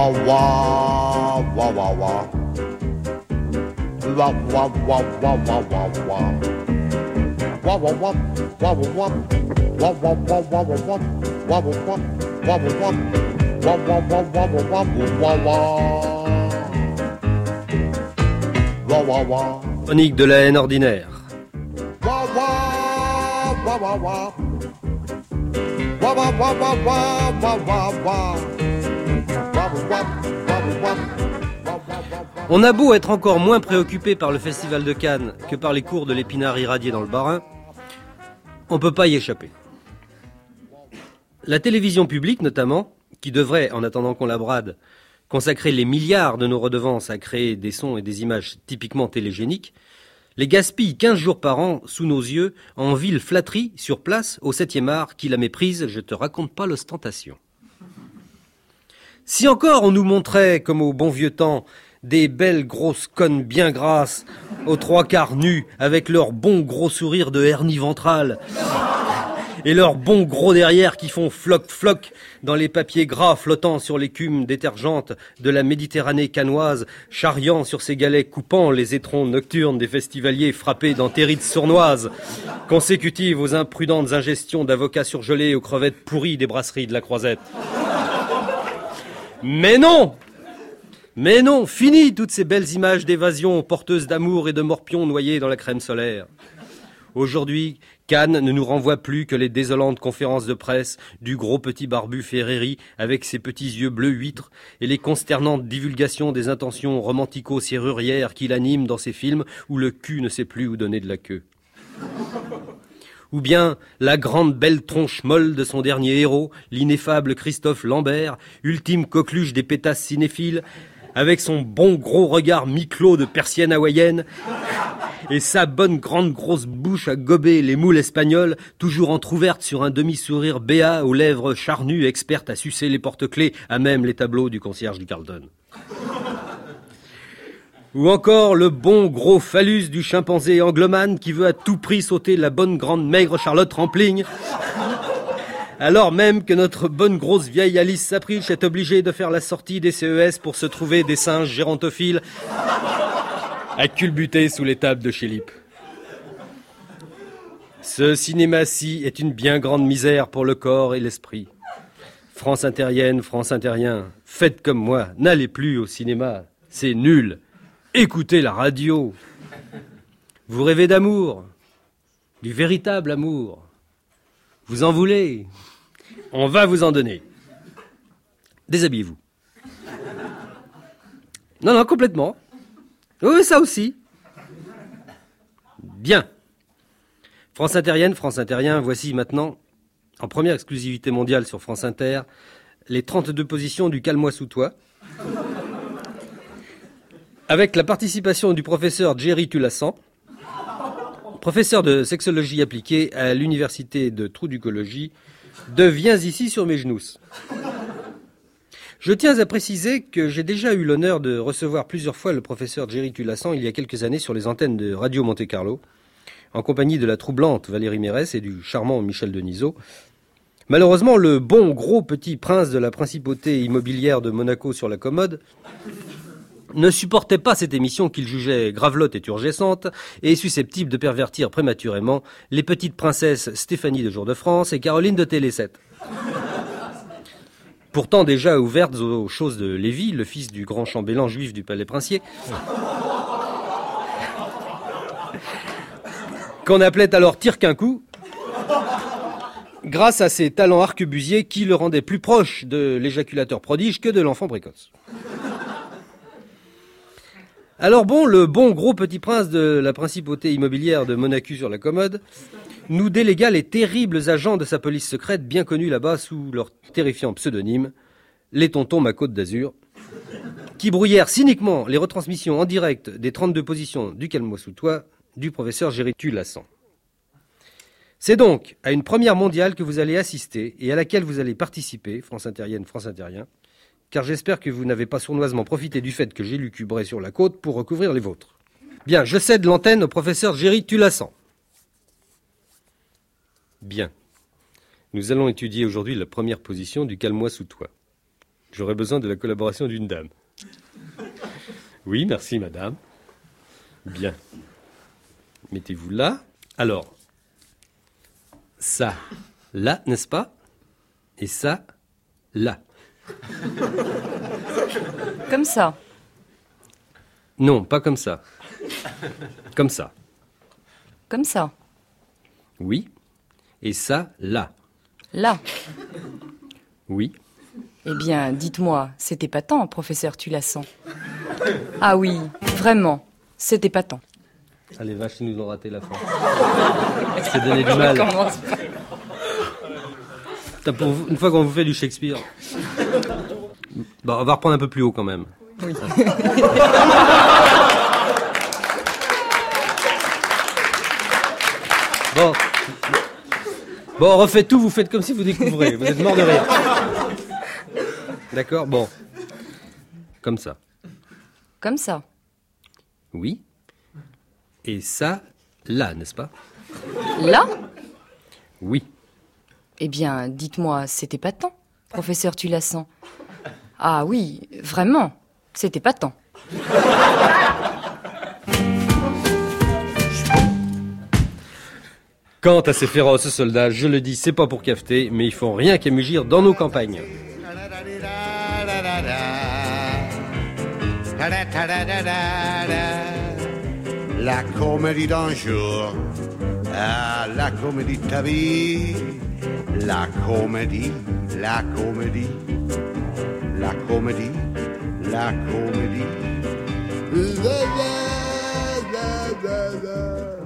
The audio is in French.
Wah de la haine ordinaire. On a beau être encore moins préoccupé par le festival de Cannes que par les cours de l'épinard irradié dans le Bas-Rhin, on peut pas y échapper. La télévision publique, notamment, qui devrait, en attendant qu'on la brade, consacrer les milliards de nos redevances à créer des sons et des images typiquement télégéniques, les gaspille 15 jours par an sous nos yeux en ville flatterie sur place au 7e art qui la méprise, je te raconte pas l'ostentation. Si encore on nous montrait, comme au bon vieux temps, des belles grosses connes bien grasses, aux trois quarts nus, avec leur bon gros sourire de hernie ventrale, et leurs bons gros derrière qui font floc-floc dans les papiers gras flottant sur l'écume détergente de la Méditerranée canoise, charriant sur ses galets coupant les étrons nocturnes des festivaliers frappés d'entérites sournoises, consécutives aux imprudentes ingestions d'avocats surgelés aux crevettes pourries des brasseries de la Croisette. Mais non Mais non Fini toutes ces belles images d'évasion porteuses d'amour et de morpions noyés dans la crème solaire. Aujourd'hui, Cannes ne nous renvoie plus que les désolantes conférences de presse du gros petit barbu Ferreri avec ses petits yeux bleus huîtres et les consternantes divulgations des intentions romantico-serrurières qu'il anime dans ses films où le cul ne sait plus où donner de la queue. Ou bien la grande belle tronche molle de son dernier héros, l'ineffable Christophe Lambert, ultime coqueluche des pétasses cinéphiles, avec son bon gros regard mi-clos de persienne hawaïenne et sa bonne grande grosse bouche à gober les moules espagnoles, toujours entr'ouverte sur un demi-sourire béat aux lèvres charnues, experte à sucer les porte-clés, à même les tableaux du concierge du Carlton. Ou encore le bon gros phallus du chimpanzé anglomane qui veut à tout prix sauter la bonne grande maigre Charlotte Rampling alors même que notre bonne grosse vieille Alice Sapriche est obligée de faire la sortie des CES pour se trouver des singes gérontophiles à culbuter sous les tables de chez Ce cinéma-ci est une bien grande misère pour le corps et l'esprit. France intérienne, France intérien, faites comme moi, n'allez plus au cinéma, c'est nul. Écoutez la radio. Vous rêvez d'amour, du véritable amour. Vous en voulez On va vous en donner. Déshabillez-vous. Non, non, complètement. Oui, ça aussi. Bien. France Intérienne, France Intérien, voici maintenant, en première exclusivité mondiale sur France Inter, les 32 positions du Calme-moi sous toi. Avec la participation du professeur Jerry Tulassan, professeur de sexologie appliquée à l'université de Trou-Ducologie, de Viens ici sur mes genoux. Je tiens à préciser que j'ai déjà eu l'honneur de recevoir plusieurs fois le professeur Jerry Tulassan il y a quelques années sur les antennes de Radio Monte Carlo, en compagnie de la troublante Valérie Mérès et du charmant Michel Denisot. Malheureusement, le bon gros petit prince de la principauté immobilière de Monaco sur la commode ne supportait pas cette émission qu'il jugeait gravelotte et turgescente et susceptible de pervertir prématurément les petites princesses Stéphanie de Jour de France et Caroline de Télé 7. Pourtant déjà ouvertes aux choses de Lévi, le fils du grand chambellan juif du palais princier. qu'on appelait alors tire qu'un coup, grâce à ses talents arquebusiers qui le rendaient plus proche de l'éjaculateur prodige que de l'enfant précoce. Alors bon, le bon gros petit prince de la principauté immobilière de Monaco sur la commode nous délégua les terribles agents de sa police secrète bien connus là-bas sous leur terrifiant pseudonyme, les tontons ma côte d'Azur, qui brouillèrent cyniquement les retransmissions en direct des 32 positions du Calme-moi sous toi du professeur Géritu Lassan. C'est donc à une première mondiale que vous allez assister et à laquelle vous allez participer, France Intérienne, France Intérien, car j'espère que vous n'avez pas sournoisement profité du fait que j'ai lucubré sur la côte pour recouvrir les vôtres. Bien, je cède l'antenne au professeur Géry Tulassan. Bien. Nous allons étudier aujourd'hui la première position du Calme-moi sous toi. J'aurais besoin de la collaboration d'une dame. Oui, merci, madame. Bien. Mettez-vous là. Alors, ça, là, n'est-ce pas? Et ça, là. Comme ça. Non, pas comme ça. Comme ça. Comme ça. Oui. Et ça, là. Là. Oui. Eh bien, dites-moi, c'était pas tant, professeur Tulassan. Ah oui, vraiment, c'était pas tant. Allez, vaches, ils nous ont raté la fin. C'est donné du mal. Putain, pour vous- une fois qu'on vous fait du Shakespeare. Bon, on va reprendre un peu plus haut quand même. Oui. Bon. Bon, on refait tout, vous faites comme si vous découvrez. Vous êtes mort de rire. D'accord Bon. Comme ça. Comme ça. Oui. Et ça, là, n'est-ce pas? Là? Oui. Eh bien, dites-moi, c'était pas tant, professeur Tulassan. Ah oui, vraiment, c'était pas tant. Quant à ces féroces soldats, je le dis, c'est pas pour cafeter, mais ils font rien qu'à mugir dans nos campagnes. La comédie d'un jour, ah, la comédie de ta vie, la comédie, la comédie, la comédie, la comédie. La, la, la, la, la.